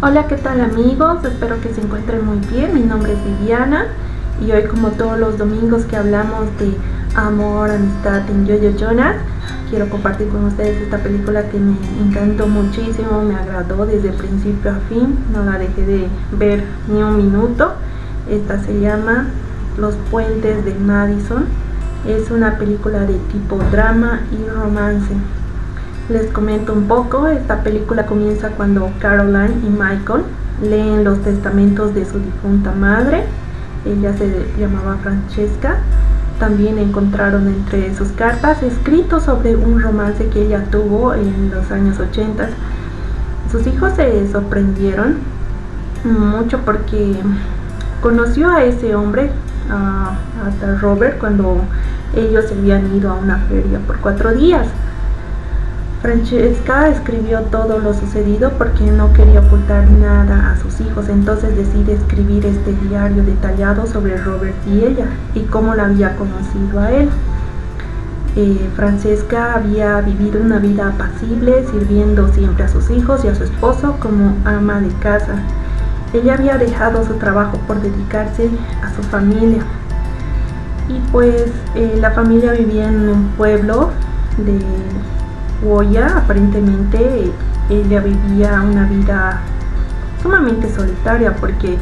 Hola, ¿qué tal amigos? Espero que se encuentren muy bien. Mi nombre es Viviana y hoy como todos los domingos que hablamos de amor, amistad en Yo-Yo Jonas, quiero compartir con ustedes esta película que me encantó muchísimo, me agradó desde principio a fin, no la dejé de ver ni un minuto. Esta se llama Los Puentes de Madison. Es una película de tipo drama y romance. Les comento un poco, esta película comienza cuando Caroline y Michael leen los testamentos de su difunta madre. Ella se llamaba Francesca. También encontraron entre sus cartas escritos sobre un romance que ella tuvo en los años 80. Sus hijos se sorprendieron mucho porque conoció a ese hombre, a, Robert, cuando ellos se habían ido a una feria por cuatro días. Francesca escribió todo lo sucedido porque no quería ocultar nada a sus hijos, entonces decide escribir este diario detallado sobre Robert y ella y cómo la había conocido a él. Eh, Francesca había vivido una vida apacible, sirviendo siempre a sus hijos y a su esposo como ama de casa. Ella había dejado su trabajo por dedicarse a su familia. Y pues eh, la familia vivía en un pueblo de Goya, aparentemente ella vivía una vida sumamente solitaria porque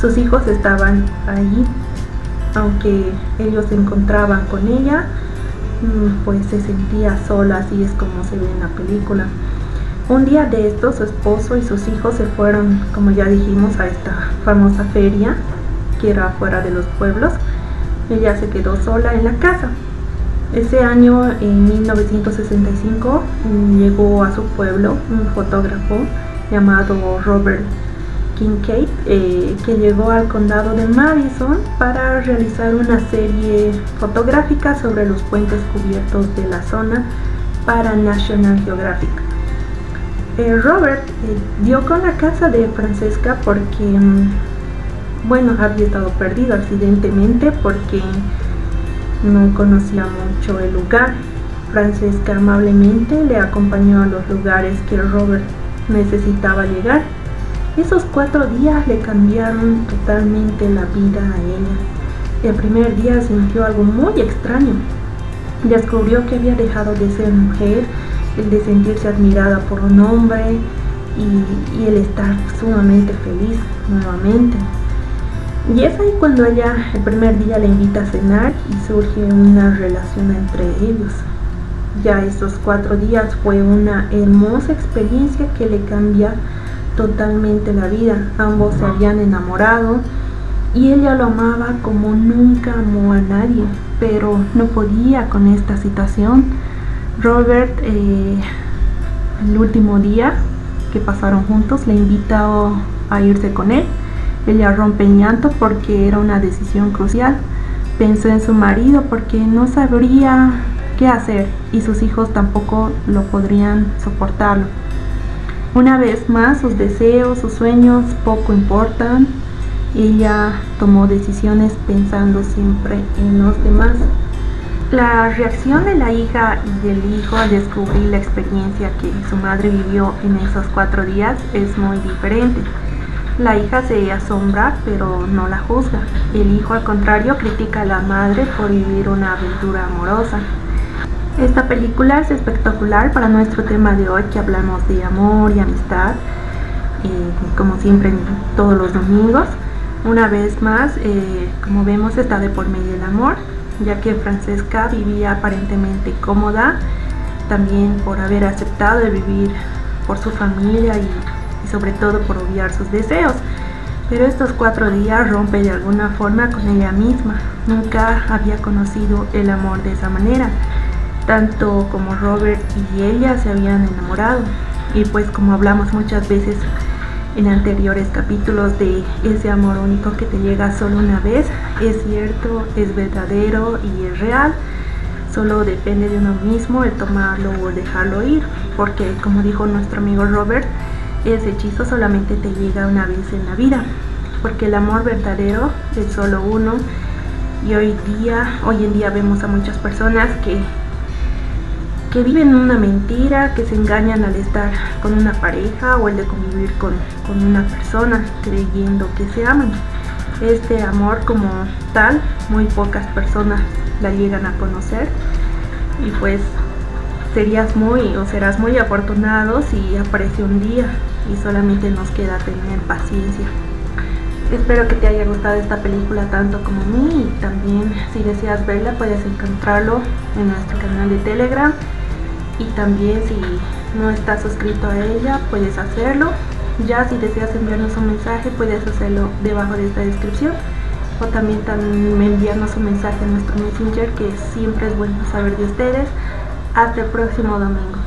sus hijos estaban ahí, aunque ellos se encontraban con ella, mm, pues se sentía sola, así es como se ve en la película. Un día de esto su esposo y sus hijos se fueron, como ya dijimos, a esta famosa feria que era fuera de los pueblos. Ella se quedó sola en la casa. Ese año, en 1965, llegó a su pueblo un fotógrafo llamado Robert Kincaid, eh, que llegó al condado de Madison para realizar una serie fotográfica sobre los puentes cubiertos de la zona para National Geographic. Eh, Robert eh, dio con la casa de Francesca porque, mm, bueno, había estado perdido accidentalmente porque no conocía mucho el lugar. Francesca amablemente le acompañó a los lugares que Robert necesitaba llegar. Esos cuatro días le cambiaron totalmente la vida a ella. El primer día sintió algo muy extraño. Descubrió que había dejado de ser mujer, el de sentirse admirada por un hombre y, y el estar sumamente feliz nuevamente. Y es ahí cuando ella el primer día le invita a cenar y surge una relación entre ellos. Ya estos cuatro días fue una hermosa experiencia que le cambia totalmente la vida. Ambos se habían enamorado y ella lo amaba como nunca amó a nadie, pero no podía con esta situación. Robert, eh, el último día que pasaron juntos, le invitó a irse con él ella rompe llanto porque era una decisión crucial. Pensó en su marido porque no sabría qué hacer y sus hijos tampoco lo podrían soportarlo. Una vez más, sus deseos, sus sueños poco importan. Ella tomó decisiones pensando siempre en los demás. La reacción de la hija y del hijo al descubrir la experiencia que su madre vivió en esos cuatro días es muy diferente. La hija se asombra, pero no la juzga. El hijo, al contrario, critica a la madre por vivir una aventura amorosa. Esta película es espectacular para nuestro tema de hoy, que hablamos de amor y amistad, eh, como siempre todos los domingos. Una vez más, eh, como vemos, está de por medio el amor, ya que Francesca vivía aparentemente cómoda, también por haber aceptado de vivir por su familia y y sobre todo por obviar sus deseos. Pero estos cuatro días rompe de alguna forma con ella misma. Nunca había conocido el amor de esa manera. Tanto como Robert y ella se habían enamorado. Y pues como hablamos muchas veces en anteriores capítulos de ese amor único que te llega solo una vez, es cierto, es verdadero y es real. Solo depende de uno mismo el tomarlo o dejarlo ir. Porque como dijo nuestro amigo Robert, ese hechizo solamente te llega una vez en la vida, porque el amor verdadero es solo uno y hoy día, hoy en día vemos a muchas personas que que viven una mentira, que se engañan al estar con una pareja o el de convivir con, con una persona creyendo que se aman. Este amor como tal, muy pocas personas la llegan a conocer y pues serías muy o serás muy afortunado si aparece un día y solamente nos queda tener paciencia. Espero que te haya gustado esta película tanto como a mí y también si deseas verla puedes encontrarlo en nuestro canal de Telegram y también si no estás suscrito a ella puedes hacerlo. Ya si deseas enviarnos un mensaje puedes hacerlo debajo de esta descripción o también, también enviarnos un mensaje a nuestro messenger que siempre es bueno saber de ustedes. Hasta el próximo domingo.